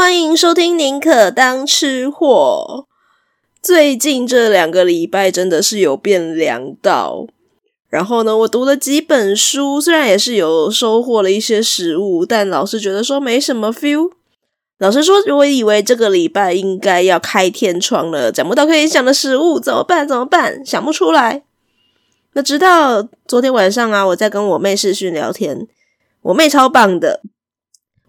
欢迎收听宁可当吃货。最近这两个礼拜真的是有变凉到，然后呢，我读了几本书，虽然也是有收获了一些食物，但老是觉得说没什么 feel。老实说，我以为这个礼拜应该要开天窗了，讲不到可以想的食物，怎么办？怎么办？想不出来。那直到昨天晚上啊，我在跟我妹视讯聊天，我妹超棒的。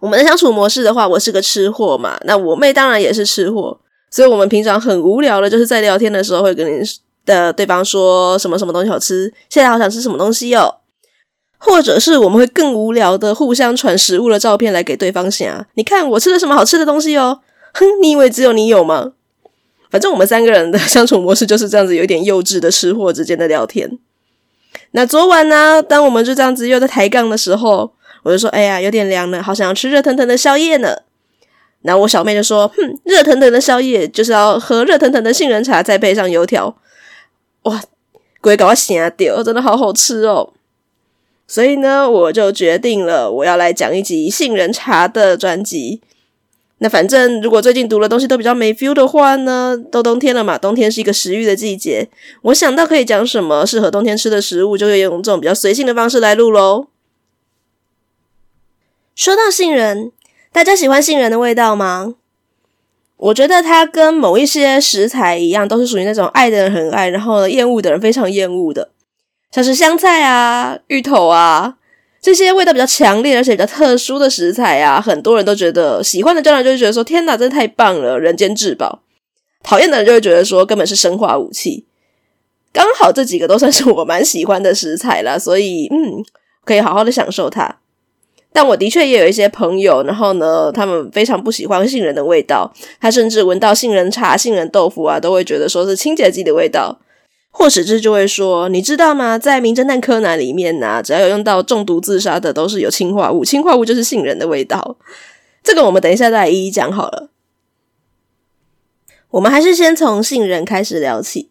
我们的相处模式的话，我是个吃货嘛，那我妹当然也是吃货，所以我们平常很无聊的，就是在聊天的时候会跟你的对方说什么什么东西好吃，现在好想吃什么东西哟，或者是我们会更无聊的互相传食物的照片来给对方想你看我吃了什么好吃的东西哦，哼，你以为只有你有吗？反正我们三个人的相处模式就是这样子，有点幼稚的吃货之间的聊天。那昨晚呢，当我们就这样子又在抬杠的时候。我就说，哎呀，有点凉了，好想要吃热腾腾的宵夜呢。然后我小妹就说，哼，热腾腾的宵夜就是要喝热腾腾的杏仁茶，再配上油条。哇，鬼搞我吓掉，真的好好吃哦。所以呢，我就决定了，我要来讲一集杏仁茶的专辑。那反正如果最近读的东西都比较没 feel 的话呢，都冬天了嘛，冬天是一个食欲的季节。我想到可以讲什么适合冬天吃的食物，就会用这种比较随性的方式来录喽。说到杏仁，大家喜欢杏仁的味道吗？我觉得它跟某一些食材一样，都是属于那种爱的人很爱，然后呢厌恶的人非常厌恶的，像是香菜啊、芋头啊这些味道比较强烈而且比较特殊的食材啊，很多人都觉得喜欢的，当然就会觉得说天哪，真的太棒了，人间至宝。讨厌的人就会觉得说根本是生化武器。刚好这几个都算是我蛮喜欢的食材啦，所以嗯，可以好好的享受它。但我的确也有一些朋友，然后呢，他们非常不喜欢杏仁的味道，他甚至闻到杏仁茶、杏仁豆腐啊，都会觉得说是清洁剂的味道，或者是就会说，你知道吗？在《名侦探柯南》里面呢，只要有用到中毒自杀的，都是有氰化物，氰化物就是杏仁的味道。这个我们等一下再来一一讲好了。我们还是先从杏仁开始聊起。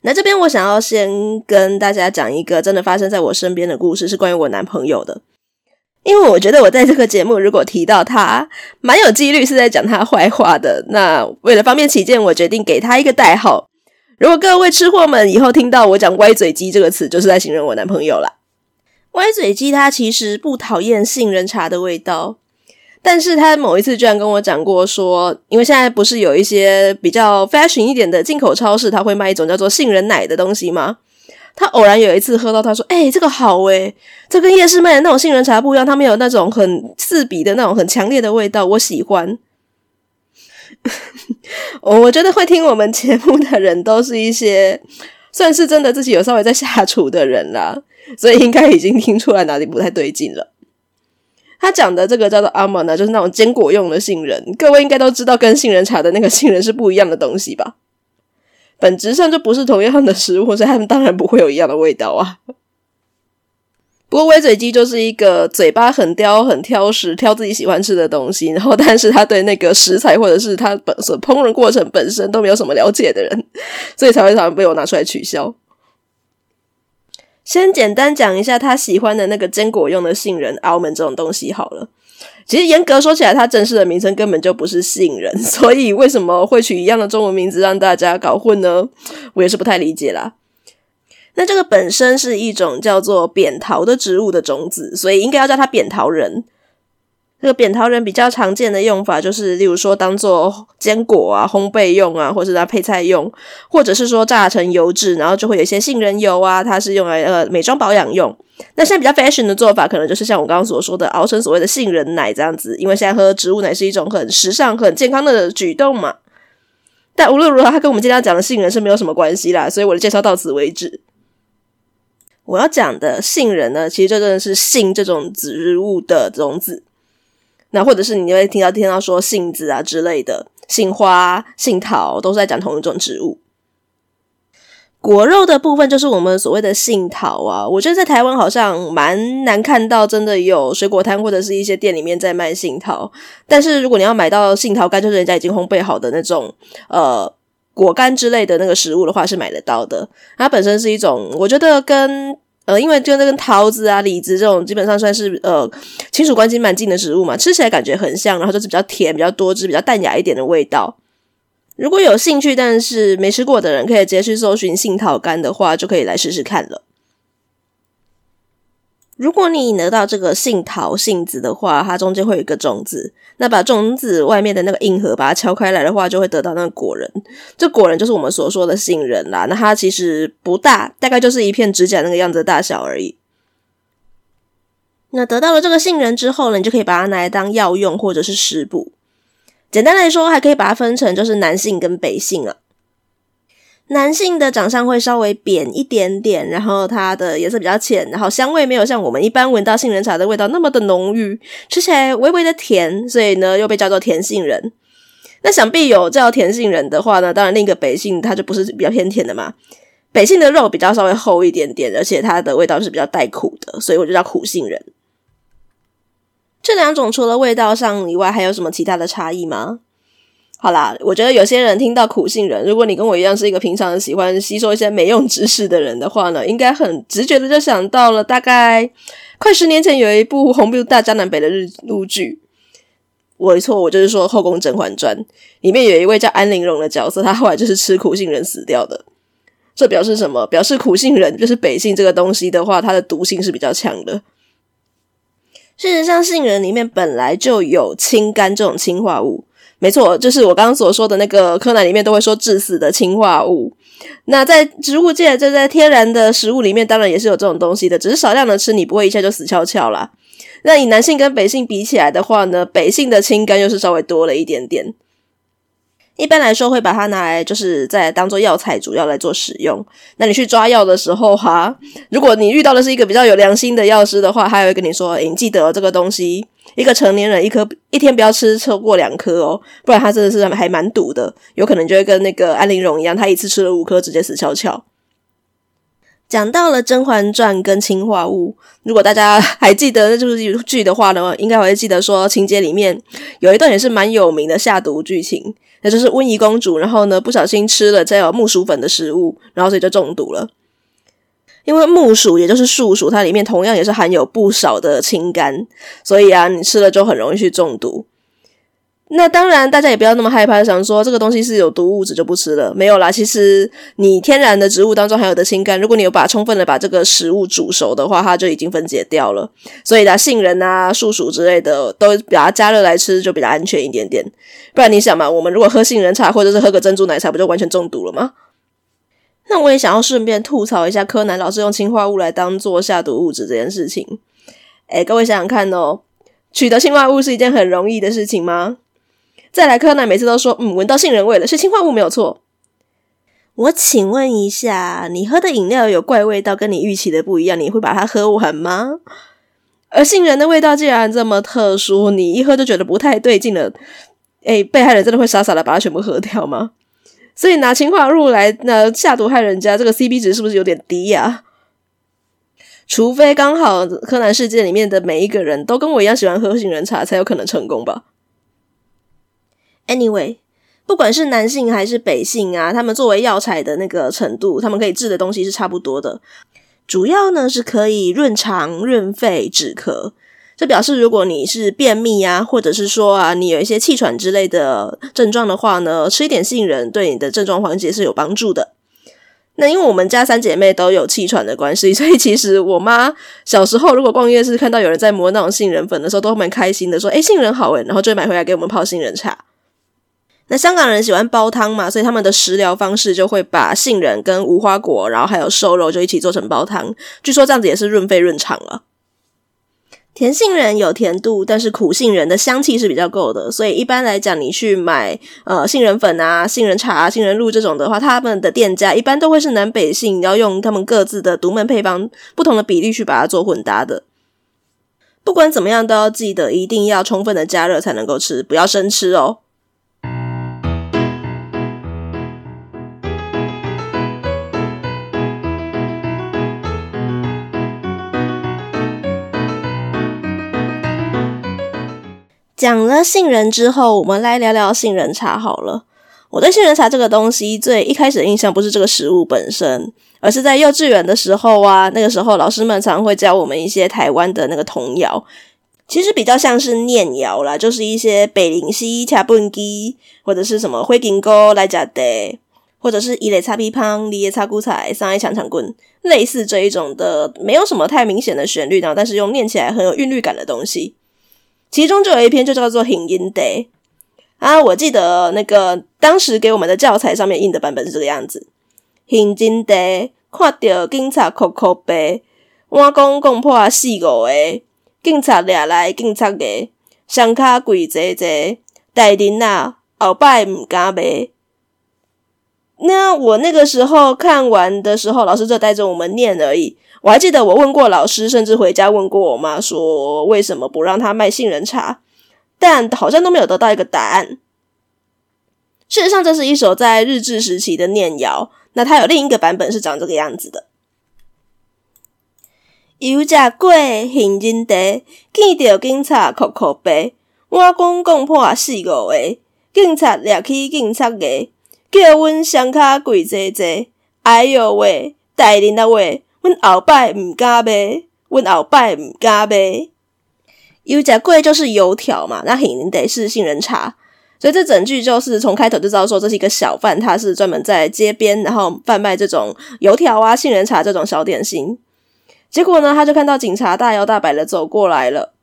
那这边我想要先跟大家讲一个真的发生在我身边的故事，是关于我男朋友的。因为我觉得我在这个节目如果提到他，蛮有几率是在讲他坏话的。那为了方便起见，我决定给他一个代号。如果各位吃货们以后听到我讲“歪嘴鸡”这个词，就是在形容我男朋友啦。歪嘴鸡他其实不讨厌杏仁茶的味道，但是他某一次居然跟我讲过说，因为现在不是有一些比较 fashion 一点的进口超市，他会卖一种叫做杏仁奶的东西吗？他偶然有一次喝到，他说：“哎、这个好诶，这跟夜市卖的那种杏仁茶不一样，他们有那种很刺鼻的那种很强烈的味道，我喜欢。”我我觉得会听我们节目的人都是一些算是真的自己有稍微在下厨的人啦，所以应该已经听出来哪里不太对劲了。他讲的这个叫做阿玛呢，就是那种坚果用的杏仁，各位应该都知道，跟杏仁茶的那个杏仁是不一样的东西吧？本质上就不是同样的食物，所以他们当然不会有一样的味道啊。不过，微嘴鸡就是一个嘴巴很刁、很挑食、挑自己喜欢吃的东西，然后但是他对那个食材或者是他本身烹饪过程本身都没有什么了解的人，所以才会常常被我拿出来取笑。先简单讲一下他喜欢的那个坚果用的杏仁、almond 这种东西好了。其实严格说起来，它正式的名称根本就不是杏仁，所以为什么会取一样的中文名字让大家搞混呢？我也是不太理解啦。那这个本身是一种叫做扁桃的植物的种子，所以应该要叫它扁桃仁。这个扁桃仁比较常见的用法就是，例如说当做坚果啊、烘焙用啊，或者是它配菜用，或者是说榨成油脂，然后就会有一些杏仁油啊，它是用来呃美妆保养用。那现在比较 fashion 的做法，可能就是像我刚刚所说的熬成所谓的杏仁奶这样子，因为现在喝植物奶是一种很时尚、很健康的举动嘛。但无论如何，它跟我们今天要讲的杏仁是没有什么关系啦，所以我的介绍到此为止。我要讲的杏仁呢，其实就真的是杏这种植物的种子。那或者是你会听到听到说杏子啊之类的，杏花、杏桃都是在讲同一种植物。果肉的部分就是我们所谓的杏桃啊，我觉得在台湾好像蛮难看到真的有水果摊或者是一些店里面在卖杏桃。但是如果你要买到杏桃干，就是人家已经烘焙好的那种呃果干之类的那个食物的话，是买得到的。它本身是一种，我觉得跟呃，因为就那跟桃子啊、李子这种，基本上算是呃亲属关系蛮近的植物嘛，吃起来感觉很像，然后就是比较甜、比较多汁、比较淡雅一点的味道。如果有兴趣但是没吃过的人，可以直接去搜寻杏桃干的话，就可以来试试看了。如果你得到这个杏桃杏子的话，它中间会有一个种子，那把种子外面的那个硬核把它敲开来的话，就会得到那个果仁。这果仁就是我们所说的杏仁啦。那它其实不大，大概就是一片指甲那个样子的大小而已。那得到了这个杏仁之后呢，你就可以把它拿来当药用或者是食补。简单来说，还可以把它分成就是南杏跟北杏啊。男性的长相会稍微扁一点点，然后它的颜色比较浅，然后香味没有像我们一般闻到杏仁茶的味道那么的浓郁，吃起来微微的甜，所以呢又被叫做甜杏仁。那想必有叫甜杏仁的话呢，当然另一个北杏它就不是比较偏甜的嘛。北杏的肉比较稍微厚一点点，而且它的味道是比较带苦的，所以我就叫苦杏仁。这两种除了味道上以外，还有什么其他的差异吗？好啦，我觉得有些人听到苦杏仁，如果你跟我一样是一个平常喜欢吸收一些没用知识的人的话呢，应该很直觉的就想到了，大概快十年前有一部红遍大江南北的日陆剧。我的错，我就是说《后宫甄嬛传》里面有一位叫安陵容的角色，她后来就是吃苦杏仁死掉的。这表示什么？表示苦杏仁就是北杏这个东西的话，它的毒性是比较强的。事实上，杏仁里面本来就有清肝这种氰化物。没错，就是我刚刚所说的那个柯南里面都会说致死的氰化物。那在植物界，这在天然的食物里面，当然也是有这种东西的，只是少量的吃，你不会一下就死翘翘啦。那以南杏跟北杏比起来的话呢，北杏的清肝又是稍微多了一点点。一般来说，会把它拿来就是再当做药材，主要来做使用。那你去抓药的时候，哈，如果你遇到的是一个比较有良心的药师的话，他会跟你说：“诶，你记得这个东西，一个成年人一颗一天不要吃超过两颗哦，不然他真的是还蛮毒的，有可能就会跟那个安陵容一样，他一次吃了五颗，直接死翘翘。”讲到了《甄嬛传》跟氰化物，如果大家还记得那部剧的话呢，应该会记得说情节里面有一段也是蛮有名的下毒剧情，那就是温宜公主，然后呢不小心吃了带有木薯粉的食物，然后所以就中毒了。因为木薯也就是树薯，它里面同样也是含有不少的氢苷，所以啊，你吃了就很容易去中毒。那当然，大家也不要那么害怕，想说这个东西是有毒物质就不吃了。没有啦，其实你天然的植物当中含有的氢苷，如果你有把充分的把这个食物煮熟的话，它就已经分解掉了。所以呢，杏仁啊、树薯之类的，都把它加热来吃就比较安全一点点。不然你想嘛，我们如果喝杏仁茶或者是喝个珍珠奶茶，不就完全中毒了吗？那我也想要顺便吐槽一下柯南老师用氰化物来当做下毒物质这件事情。诶，各位想想看哦，取得氰化物是一件很容易的事情吗？再来，柯南每次都说：“嗯，闻到杏仁味了，是氰化物没有错。”我请问一下，你喝的饮料有怪味道，跟你预期的不一样，你会把它喝完吗？而杏仁的味道既然这么特殊，你一喝就觉得不太对劲了。诶，被害人真的会傻傻的把它全部喝掉吗？所以拿氰化物来那下毒害人家，这个 CP 值是不是有点低呀、啊？除非刚好柯南世界里面的每一个人都跟我一样喜欢喝杏仁茶，才有可能成功吧。Anyway，不管是南杏还是北杏啊，他们作为药材的那个程度，他们可以治的东西是差不多的。主要呢是可以润肠、润肺、止咳。这表示如果你是便秘啊，或者是说啊，你有一些气喘之类的症状的话呢，吃一点杏仁对你的症状缓解是有帮助的。那因为我们家三姐妹都有气喘的关系，所以其实我妈小时候如果逛夜市看到有人在磨那种杏仁粉的时候，都蛮开心的，说：“诶，杏仁好诶。”然后就会买回来给我们泡杏仁茶。那香港人喜欢煲汤嘛，所以他们的食疗方式就会把杏仁跟无花果，然后还有瘦肉就一起做成煲汤。据说这样子也是润肺润肠了。甜杏仁有甜度，但是苦杏仁的香气是比较够的，所以一般来讲，你去买呃杏仁粉啊、杏仁茶、杏仁露这种的话，他们的店家一般都会是南北杏，要用他们各自的独门配方，不同的比例去把它做混搭的。不管怎么样，都要记得一定要充分的加热才能够吃，不要生吃哦。讲了杏仁之后，我们来聊聊杏仁茶好了。我对杏仁茶这个东西最一开始的印象不是这个食物本身，而是在幼稚园的时候啊，那个时候老师们常会教我们一些台湾的那个童谣，其实比较像是念谣啦，就是一些北林溪恰蹦鸡，或者是什么灰金沟来假的，或者是一雷擦皮胖，一叶擦骨彩，三一抢抢棍，类似这一种的，没有什么太明显的旋律呢，但是用念起来很有韵律感的东西。其中就有一篇就叫做《很阴德》啊，我记得那个当时给我们的教材上面印的版本是这个样子。很阴德，看到警察哭哭悲，我公讲破四五个，警察抓来警察个，双脚跪坐坐，大人啊，后摆毋敢买。那我那个时候看完的时候，老师就带着我们念而已。我还记得我问过老师，甚至回家问过我妈，说为什么不让他卖杏仁茶，但好像都没有得到一个答案。事实上，这是一首在日治时期的念谣。那它有另一个版本是长这个样子的：油食过行人地，见到警察哭哭悲。我讲讲破四五个，警察抓去警察个，叫阮双脚跪坐坐。哎哟喂，大人啊喂，阮后摆毋敢卖，阮后摆毋敢卖。油食过就是油条嘛，那肯定得是杏仁茶。所以这整句就是从开头就知道说，这是一个小贩，他是专门在街边然后贩卖这种油条啊、杏仁茶这种小点心。结果呢，他就看到警察大摇大摆的走过来了。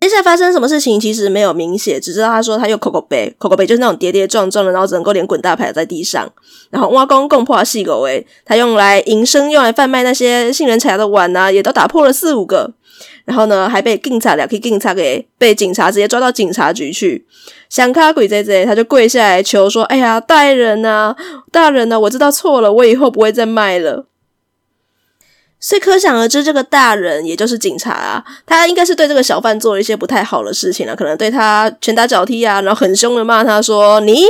接下来发生什么事情其实没有明写，只知道他说他又口口杯，口口杯就是那种跌跌撞撞的，然后整个连滚大牌在地上。然后挖工共破细狗诶，他用来营生、用来贩卖那些杏仁茶的碗啊，也都打破了四五个。然后呢，还被警察俩去警察给被警察直接抓到警察局去。想卡鬼在这，他就跪下来求说：“哎呀，大人呐、大人呐、我知道错了，我以后不会再卖了。”所以可想而知，这个大人也就是警察啊，他应该是对这个小贩做了一些不太好的事情了、可能对他拳打脚踢啊，然后很凶的骂他说：“你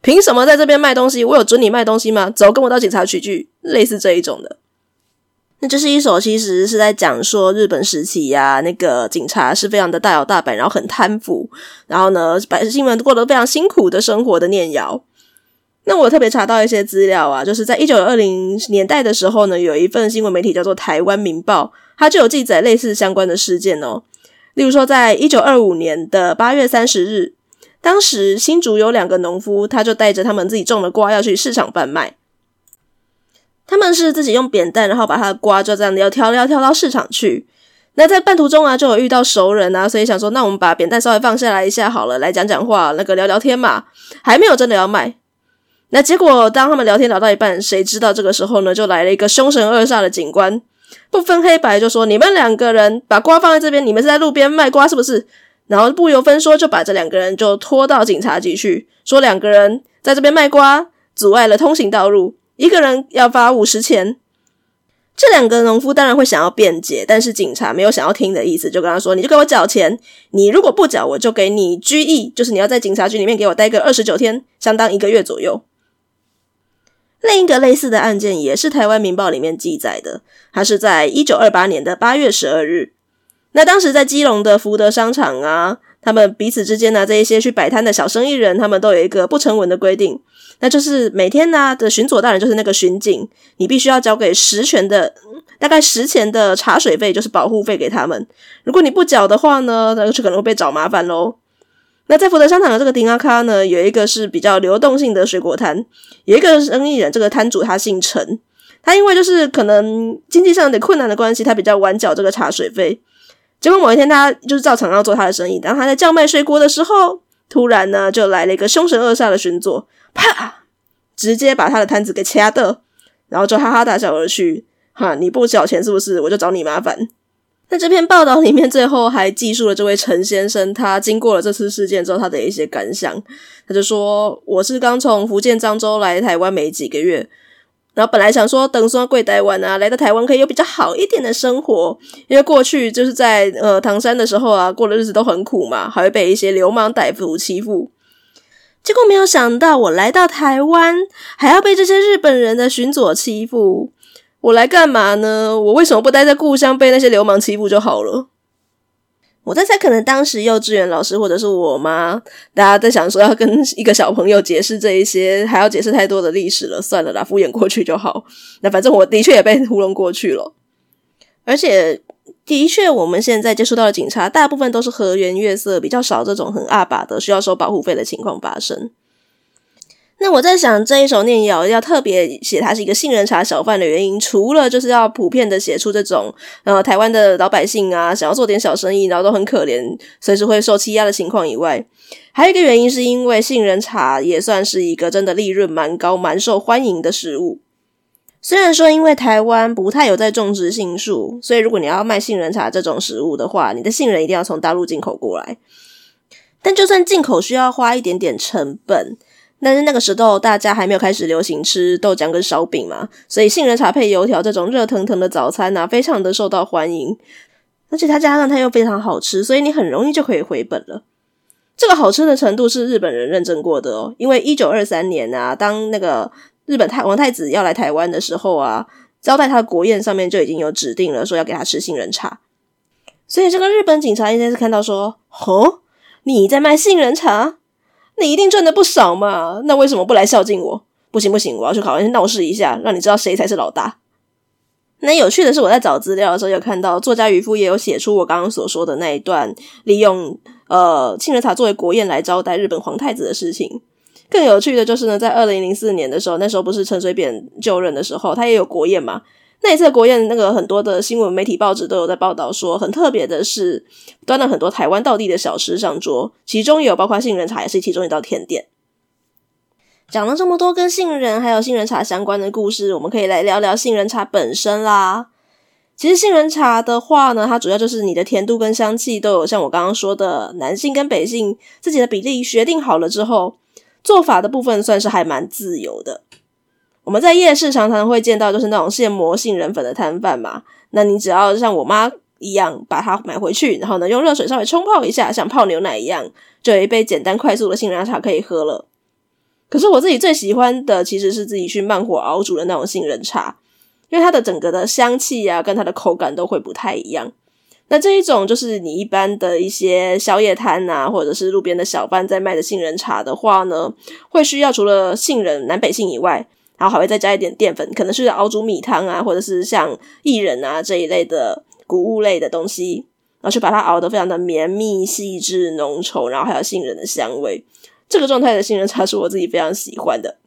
凭什么在这边卖东西？我有准你卖东西吗？走，跟我到警察局去。”类似这一种的。那这是一首其实是在讲说日本时期呀、那个警察是非常的大摇大摆，然后很贪腐，然后呢，百姓们过得非常辛苦的生活的念谣。那我特别查到一些资料啊，就是在一九二零年代的时候呢，有一份新闻媒体叫做《台湾民报》，它就有记载类似相关的事件哦。例如说，在一九二五年的八月三十日，当时新竹有两个农夫，他就带着他们自己种的瓜要去市场贩卖。他们是自己用扁担，然后把他的瓜就这样要挑挑挑到市场去。那在半途中啊，就有遇到熟人啊，所以想说，那我们把扁担稍微放下来一下好了，来讲讲话，那个聊聊天嘛。还没有真的要卖。那结果当他们聊天聊到一半，谁知道这个时候呢，就来了一个凶神恶煞的警官，不分黑白就说：“你们两个人把瓜放在这边，你们是在路边卖瓜是不是？”然后不由分说就把这两个人就拖到警察局去，说两个人在这边卖瓜，阻碍了通行道路。一个人要罚五十钱，这两个农夫当然会想要辩解，但是警察没有想要听的意思，就跟他说：“你就给我缴钱，你如果不缴，我就给你拘役，就是你要在警察局里面给我待个二十九天，相当一个月左右。”另一个类似的案件也是台湾民报里面记载的，它是在一九二八年的八月十二日，那当时在基隆的福德商场啊。他们彼此之间呢，这一些去摆摊的小生意人，他们都有一个不成文的规定，那就是每天呢的巡佐大人就是那个巡警，你必须要交给十钱的，大概十钱的茶水费，就是保护费给他们。如果你不缴的话呢，那就可能会被找麻烦喽。那在福德商场的这个丁阿卡呢，有一个是比较流动性的水果摊，有一个生意人，这个摊主他姓陈，他因为就是可能经济上有点困难的关系，他比较晚缴这个茶水费。结果某一天，他就是照常要做他的生意。当他在叫卖水果的时候，突然呢，就来了一个凶神恶煞的巡佐，啪，直接把他的摊子给掐掉，然后就哈哈大笑而去。哈，你不缴钱是不是？我就找你麻烦。那这篇报道里面，最后还记述了这位陈先生，他经过了这次事件之后，他的一些感想。他就说：“我是刚从福建漳州来台湾没几个月。”然后本来想说等说贵台湾啊，来到台湾可以有比较好一点的生活，因为过去就是在呃唐山的时候啊，过的日子都很苦嘛，还会被一些流氓歹徒欺负。结果没有想到我来到台湾，还要被这些日本人的巡佐欺负，我来干嘛呢？我为什么不待在故乡被那些流氓欺负就好了？我在猜，可能当时幼稚园老师或者是我妈，大家在想说要跟一个小朋友解释这一些，还要解释太多的历史了，算了啦，敷衍过去就好。那反正我的确也被糊弄过去了，而且的确，我们现在接触到的警察，大部分都是和颜悦色，比较少这种很阿爸的需要收保护费的情况发生。那我在想，这一手念谣要特别写它是一个杏仁茶小贩的原因，除了就是要普遍的写出这种呃台湾的老百姓啊，想要做点小生意，然后都很可怜，随时会受欺压的情况以外，还有一个原因是因为杏仁茶也算是一个真的利润蛮高、蛮受欢迎的食物。虽然说因为台湾不太有在种植杏树，所以如果你要卖杏仁茶这种食物的话，你的杏仁一定要从大陆进口过来。但就算进口需要花一点点成本。但是那个时候大家还没有开始流行吃豆浆跟烧饼嘛，所以杏仁茶配油条这种热腾腾的早餐啊，非常的受到欢迎。而且它加上它又非常好吃，所以你很容易就可以回本了。这个好吃的程度是日本人认证过的哦，因为一九二三年啊，当那个日本太王太子要来台湾的时候啊，招待他的国宴上面就已经有指定了，说要给他吃杏仁茶。所以这个日本警察应该是看到说，哦，你在卖杏仁茶？你一定赚的不少嘛？那为什么不来孝敬我？不行不行，我要去考完闹事一下，让你知道谁才是老大。那有趣的是，我在找资料的时候有看到作家渔夫也有写出我刚刚所说的那一段，利用呃杏仁茶作为国宴来招待日本皇太子的事情。更有趣的就是呢，在二零零四年的时候，那时候不是陈水扁就任的时候，他也有国宴嘛。那一次国宴，那个很多的新闻媒体报纸都有在报道说，很特别的是，端了很多台湾道地的小吃上桌，其中也有包括杏仁茶，也是其中一道甜点。讲了这么多跟杏仁还有杏仁茶相关的故事，我们可以来聊聊杏仁茶本身啦。其实杏仁茶的话呢，它主要就是你的甜度跟香气都有像我刚刚说的，南杏跟北杏自己的比例决定好了之后，做法的部分算是还蛮自由的。我们在夜市常常会见到，就是那种现磨杏仁粉的摊贩嘛。那你只要像我妈一样把它买回去，然后呢用热水稍微冲泡一下，像泡牛奶一样，就有一杯简单快速的杏仁茶可以喝了。可是我自己最喜欢的其实是自己去慢火熬煮的那种杏仁茶，因为它的整个的香气啊，跟它的口感都会不太一样。那这一种就是你一般的一些宵夜摊啊，或者是路边的小贩在卖的杏仁茶的话呢，会需要除了杏仁南北杏以外。然后还会再加一点淀粉，可能是熬煮米汤啊，或者是像薏仁啊这一类的谷物类的东西，然后去把它熬得非常的绵密、细致、浓稠，然后还有杏仁的香味。这个状态的杏仁茶是我自己非常喜欢的。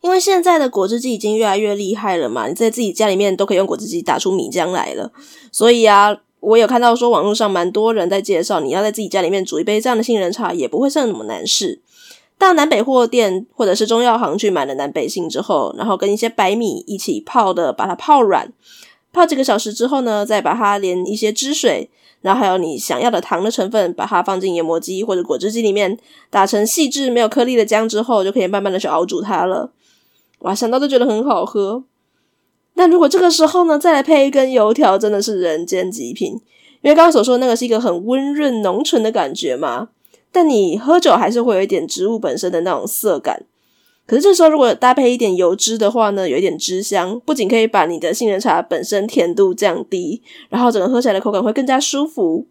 因为现在的果汁机已经越来越厉害了嘛，你在自己家里面都可以用果汁机打出米浆来了。所以啊，我有看到说网络上蛮多人在介绍，你要在自己家里面煮一杯这样的杏仁茶，也不会是什么难事。到南北货店或者是中药行去买了南北杏之后，然后跟一些白米一起泡的，把它泡软，泡几个小时之后呢，再把它连一些汁水，然后还有你想要的糖的成分，把它放进研磨机或者果汁机里面打成细致没有颗粒的浆之后，就可以慢慢的去熬煮它了。哇，想到都觉得很好喝。那如果这个时候呢，再来配一根油条，真的是人间极品。因为刚刚所说那个是一个很温润浓醇的感觉嘛。但你喝酒还是会有一点植物本身的那种涩感，可是这时候如果搭配一点油脂的话呢，有一点汁香，不仅可以把你的杏仁茶本身甜度降低，然后整个喝起来的口感会更加舒服。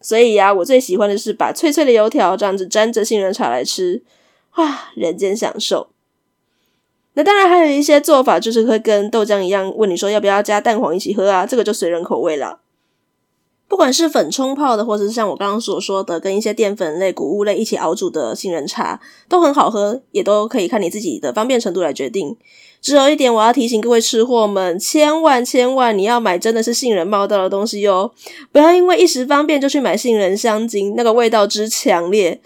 所以呀、我最喜欢的是把脆脆的油条这样子沾着杏仁茶来吃，啊，人间享受。那当然还有一些做法，就是会跟豆浆一样，问你说要不要加蛋黄一起喝啊，这个就随人口味了。不管是粉冲泡的，或者是像我刚刚所说的，跟一些淀粉类、谷物类一起熬煮的杏仁茶，都很好喝，也都可以看你自己的方便程度来决定。只有一点，我要提醒各位吃货们，千万千万你要买真的是杏仁冒道的东西哟，不要因为一时方便就去买杏仁香精，那个味道之强烈，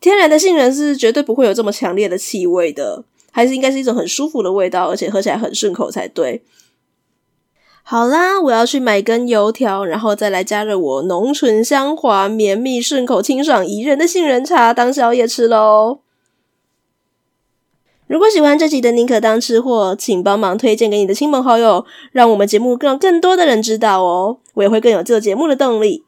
天然的杏仁是绝对不会有这么强烈的气味的，还是应该是一种很舒服的味道，而且喝起来很顺口才对。好啦，我要去买根油条，然后再来加热我浓醇香滑、绵密顺口、清爽宜人的杏仁茶当宵夜吃喽。如果喜欢这集的宁可当吃货，请帮忙推荐给你的亲朋好友，让我们节目让更多的人知道哦，我也会更有做节目的动力。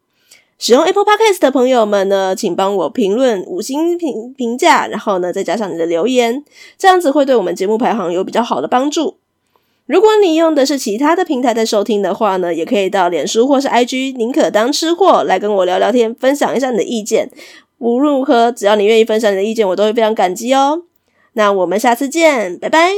使用 Apple Podcast 的朋友们呢，请帮我评论五星评评价，然后呢再加上你的留言，这样子会对我们节目排行有比较好的帮助。如果你用的是其他的平台在收听的话呢，也可以到脸书或是 IG，宁可当吃货来跟我聊聊天，分享一下你的意见。无论如何，只要你愿意分享你的意见，我都会非常感激哦。那我们下次见，拜拜。